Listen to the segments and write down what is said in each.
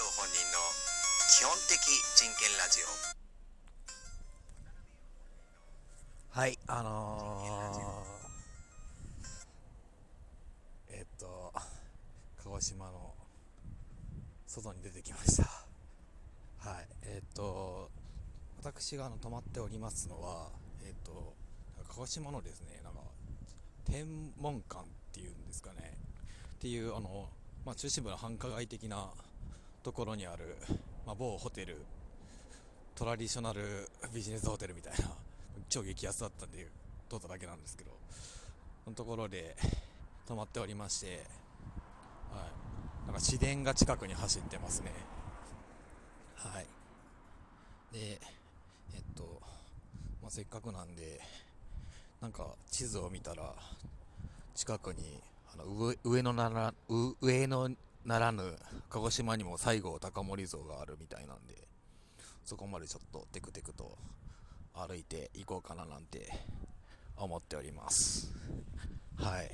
オ本人の基本的人権ラジオ。はいあのー、えっと鹿児島の外に出てきました。はいえっと私があの泊まっておりますのはえっと鹿児島のですねなんか天文館っていうんですかね。っていうあのまあ、中心部の繁華街的なところにある、まあ、某ホテルトラディショナルビジネスホテルみたいな 超激安だったんで通っただけなんですけどそのところで泊まっておりまして、はい、なんか市電が近くに走ってますね。はい。でえっと、まあ、せっかくなんでなんか地図を見たら近くにあの上上のなら上のならぬ鹿児島にも西郷隆盛像があるみたいなんでそこまでちょっとテクテクと歩いていこうかななんて思っております。はい。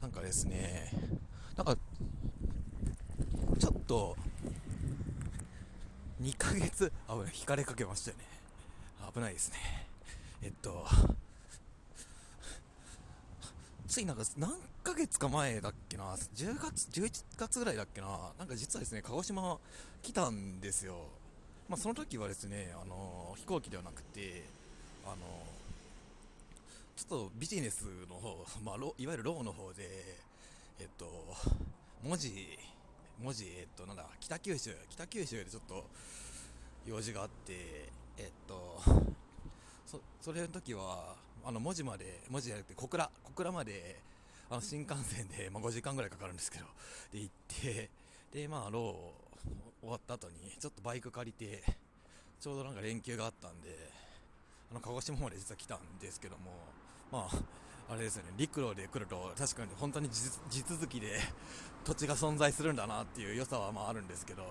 なんかですねなんかちょっと2ヶ月あ引かれかけましたよね。危ないですね。えっとついなんか何1ヶ月か前だっけな、10月、11月ぐらいだっけな、なんか実はですね、鹿児島来たんですよ。まあその時はですね、あの飛行機ではなくて、あのちょっとビジネスの方、まあ、いわゆるローの方で、えっと、文字、文字、えっと、なんだ、北九州、北九州でちょっと用事があって、えっと、そ、それの時は、あの文字まで文字じゃなくて小倉小倉まであの新幹線で、まあ、5時間ぐらいかかるんですけどで行ってでまあロー終わった後にちょっとバイク借りてちょうどなんか連休があったんであの鹿児島まで実は来たんですけどもまああれですよね陸路で来ると確かに本当に地続きで土地が存在するんだなっていう良さはまああるんですけど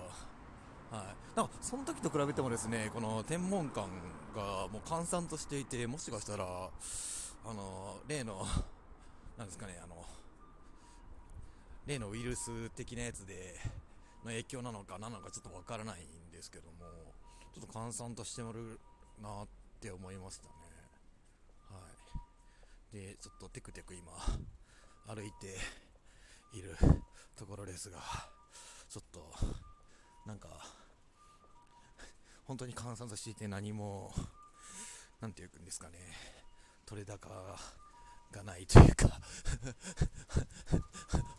はい、なんかその時と比べてもですねこの天文館がもう閑散としていてもしかしたらあの例のなんですかねあの例のウイルス的なやつでの影響なのか何なのかちょっとわからないんですけどもちょっと閑散としてもるなって思いましたね。はい。でちょっとテクテク今歩いているところですがちょっとなんか本当に換算としていて何も、なんていうんですかね、取れ高がないというか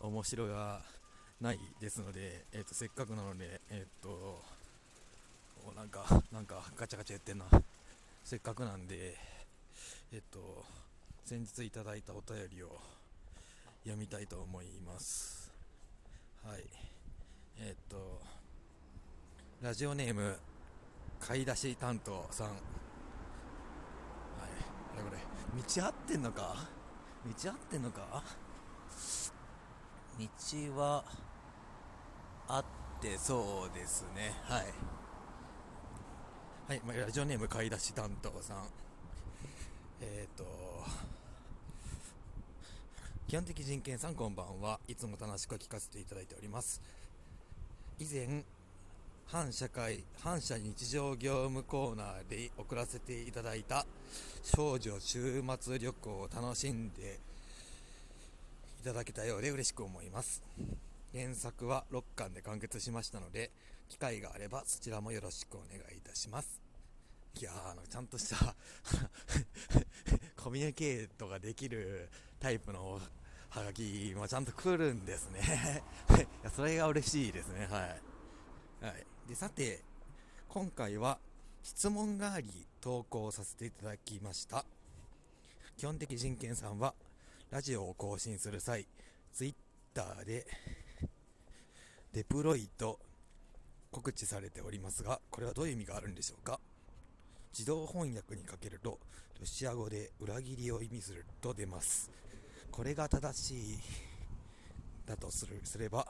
面白がないですので、えーと、せっかくなので、えっ、ー、と、なんか、なんかガチャガチャやってんな。せっかくなんで、えっ、ー、と、先日いただいたお便りを読みたいと思います。はい。えっ、ー、と、ラジオネーム買い出し担当さんはいあれこれ道合ってんのか？道合ってんのか？道はあってそうですね。はい。はい、まあ、ラジオネーム買い出し担当さん。えっ、ー、と基本的人権さんこんばんは。いつも楽しく聞かせていただいております。以前反社会、反社日常業務コーナーで送らせていただいた少女週末旅行を楽しんでいただけたようで嬉しく思います。原作は6巻で完結しましたので、機会があればそちらもよろしくお願いいたします。いや、あのちゃんとした コミュニケートができるタイプのハガキもちゃんと来るんですね いや。それが嬉しいですね。はい。はい。で、さて、今回は質問があり投稿させていただきました。基本的人権さんは、ラジオを更新する際、ツイッターで、デプロイと告知されておりますが、これはどういう意味があるんでしょうか？自動翻訳にかけると、ロシア語で裏切りを意味すると出ます。これが正しいだとするすれば、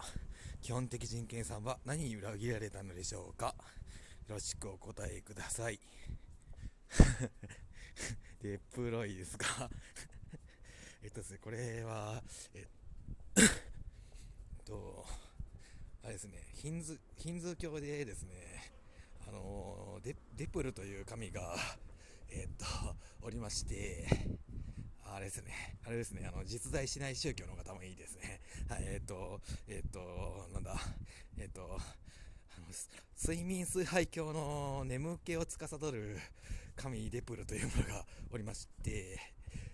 基本的人権さんは何に裏切られたのでしょうか？よろしくお答えください。デプロイですか？えっとですね、これは、えっと、あれですね、ヒンズ、ヒンズー教でですね、あのデ、デプルという神が、え、っと、おりまして、あれですね、あれですね、あの、実在しない宗教の方もいいですね。はい、えー、っと、えー、と、なんだ、えっと、あの睡眠崇拝教の眠気を司る神デプルというものがおりまして、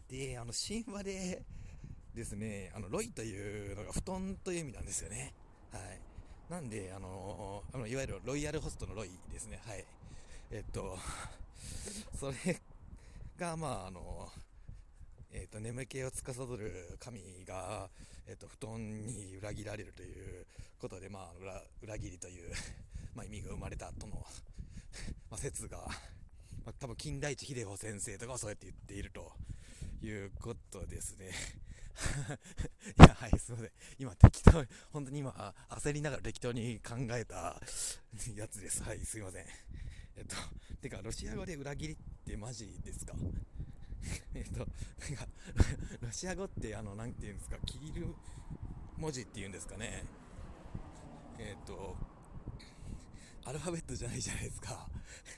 で、あの、神話でですね、あの、ロイというのが布団という意味なんですよね。はい。なんで、あの、あのいわゆるロイヤルホストのロイですね。はい。えっと、それが、まあ、あの、えっと、眠気を司る神が、えっと、布団に裏切られるということで、まあ、裏裏切りという まあ、意味が生まれたとの まあ、説が、まあ、多分金田一秀夫先生とかはそうやって言っているということですね。いや、はい、すいません。今適当、本当に今、焦りながら適当に考えたやつです。はい、すいません。えっと、てか、ロシア語で裏切りってマジですか？えっと、なんか、ロシア語って、あの、なんていうんですか、キリル文字っていうんですかね。えっと、アルファベットじゃないじゃないですか。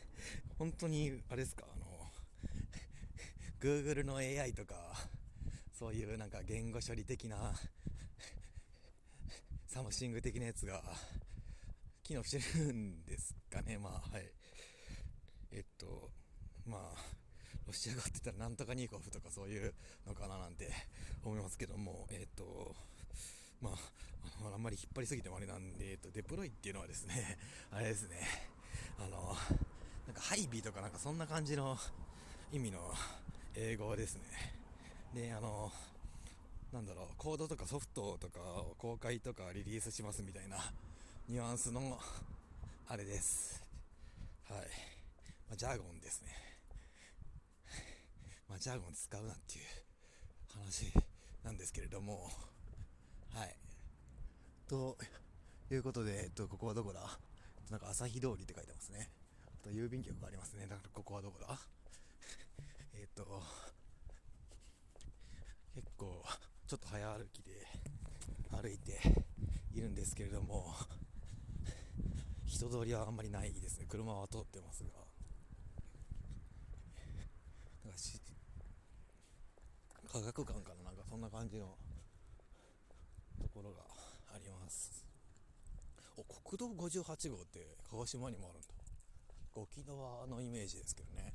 本当に、あれですか、あの、Google の AI とか、そういうなんか言語処理的な、 something 的なやつが、機能してるんですかね、まあ、はい。えっと、まあ、ロシア語って言ったらなんとかニーコフとかそういうのかななんて 思いますけども、えっと、まあ、あんまり引っ張りすぎてもあれなんで、えっと、デプロイっていうのはですね、あれですね、あの、なんかハイビーとかなんかそんな感じの 意味の英語ですね。で、あの、なんだろう、コードとかソフトとかを公開とかリリースしますみたいなニュアンスの、あれです。はい。まあ、ジャーゴンですね。ジャーゴン使うなっていう話なんですけれども、はい。ということで、えっと、ここはどこだ？なんか朝日通りって書いてますね。あと郵便局がありますね。だからここはどこだ？えっと、結構ちょっと早歩きで歩いているんですけれども、人通りはあんまりないですね。車は通ってますが。なんかし科学館かななんかそんな感じの。ところがあります。お国道58号って鹿児島にもあるんだ沖縄のイメージですけどね。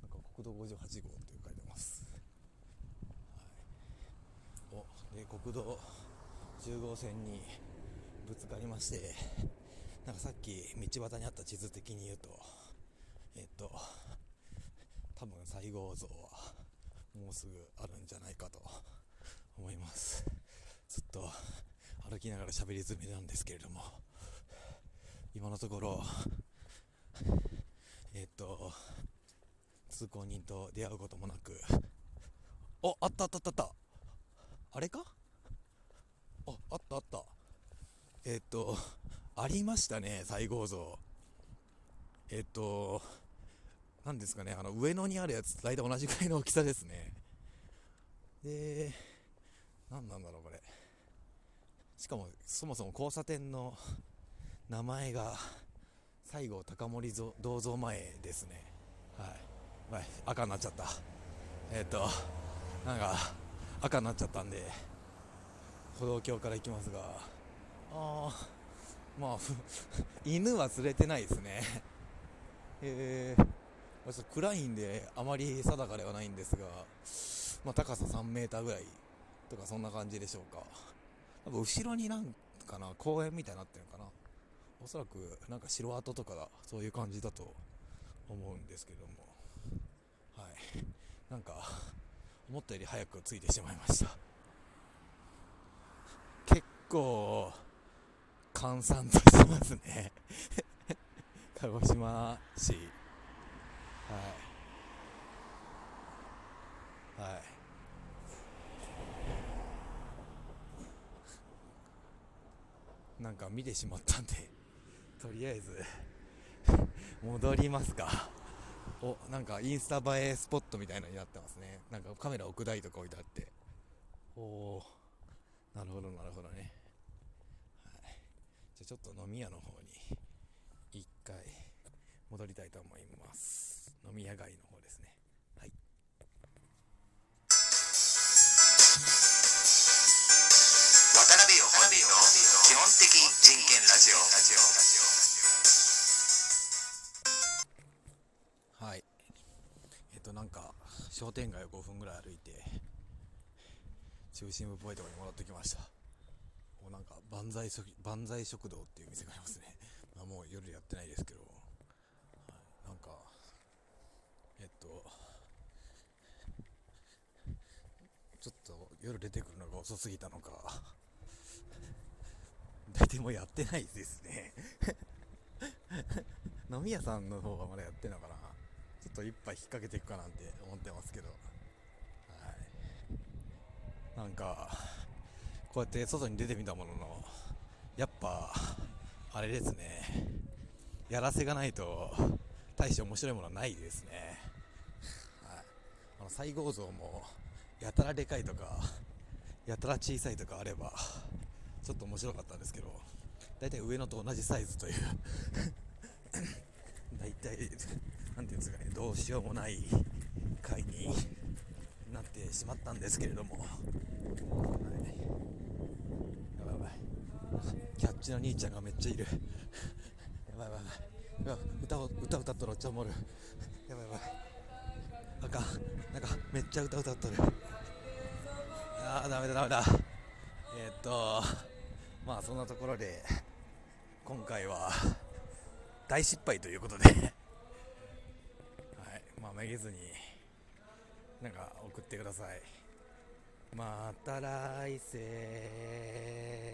なんか国道58号って書いてます、はい、おで国道10号線にぶつかりましてなんかさっき道端にあった地図的に言うとえっと多分西郷像もうすぐあるんじゃないかと 思います。ずっと歩きながら喋り詰めなんですけれども今のところえっと通行人と出会うこともなくおあったあったあった。あったあれか？ああったあった。えっとありましたね西郷像えっと何ですかね、あの上野にあるやつ、大体同じくらいの大きさですね。で、何なんだろう、これ。しかも、そもそも交差点の名前が、西郷隆盛銅像前ですね。はい。赤になっちゃった。えっ、ー、と、なんか、赤になっちゃったんで、歩道橋から行きますが、ああ、まあ、犬は連れてないですね。えー、暗いんであまり定かではないんですが、まあ、高さ3メーターぐらいとかそんな感じでしょうか。なんか後ろになんかな公園みたいになってるのかな。おそらくなんか城跡とかだそういう感じだと思うんですけども。はい。なんか思ったより早く着いてしまいました。結構閑散としてますね。鹿児島市。はい。はい。なんか見てしまったんで とりあえず 戻りますか。おなんかインスタ映えスポットみたいなになってますね。なんかカメラ置く台とか置いてあって。おおなるほどなるほどね、はい、じゃあちょっと飲み屋の方に一回戻りたいと思います。飲み屋街の方ですね。はい。渡辺陽本人の基本的人権ラジオ。はい。えっとなんか商店街を5分ぐらい歩いて中心部っぽいところに戻ってきました。もうなんか万歳食万歳食堂っていう店がありますね、まあ、もう夜やってないですけど、はい、なんかえっとちょっと夜出てくるのが遅すぎたのか。大体もうやってないですね。飲み屋さんの方がまだやってるのかな。ちょっと一杯引っ掛けていくかなんて思ってますけど、はい、なんかこうやって外に出てみたもののやっぱあれですね。やらせがないと大して面白いものはないですね、あの西郷像もやたらでかいとかやたら小さいとかあればちょっと面白かったんですけど大体上野と同じサイズという。大体なんていうんですかねどうしようもない回になってしまったんですけれども、はい、やばいやばい。キャッチの兄ちゃんがめっちゃいる。やばいやばいやばい。歌を歌歌っとるおっちゃんもるやばいやばい。あかん。めっちゃ歌歌っとる。あーダメだダメだ。えー、っとまあそんなところで今回は大失敗ということで。はい。まあめげずになんか送ってください。また来世。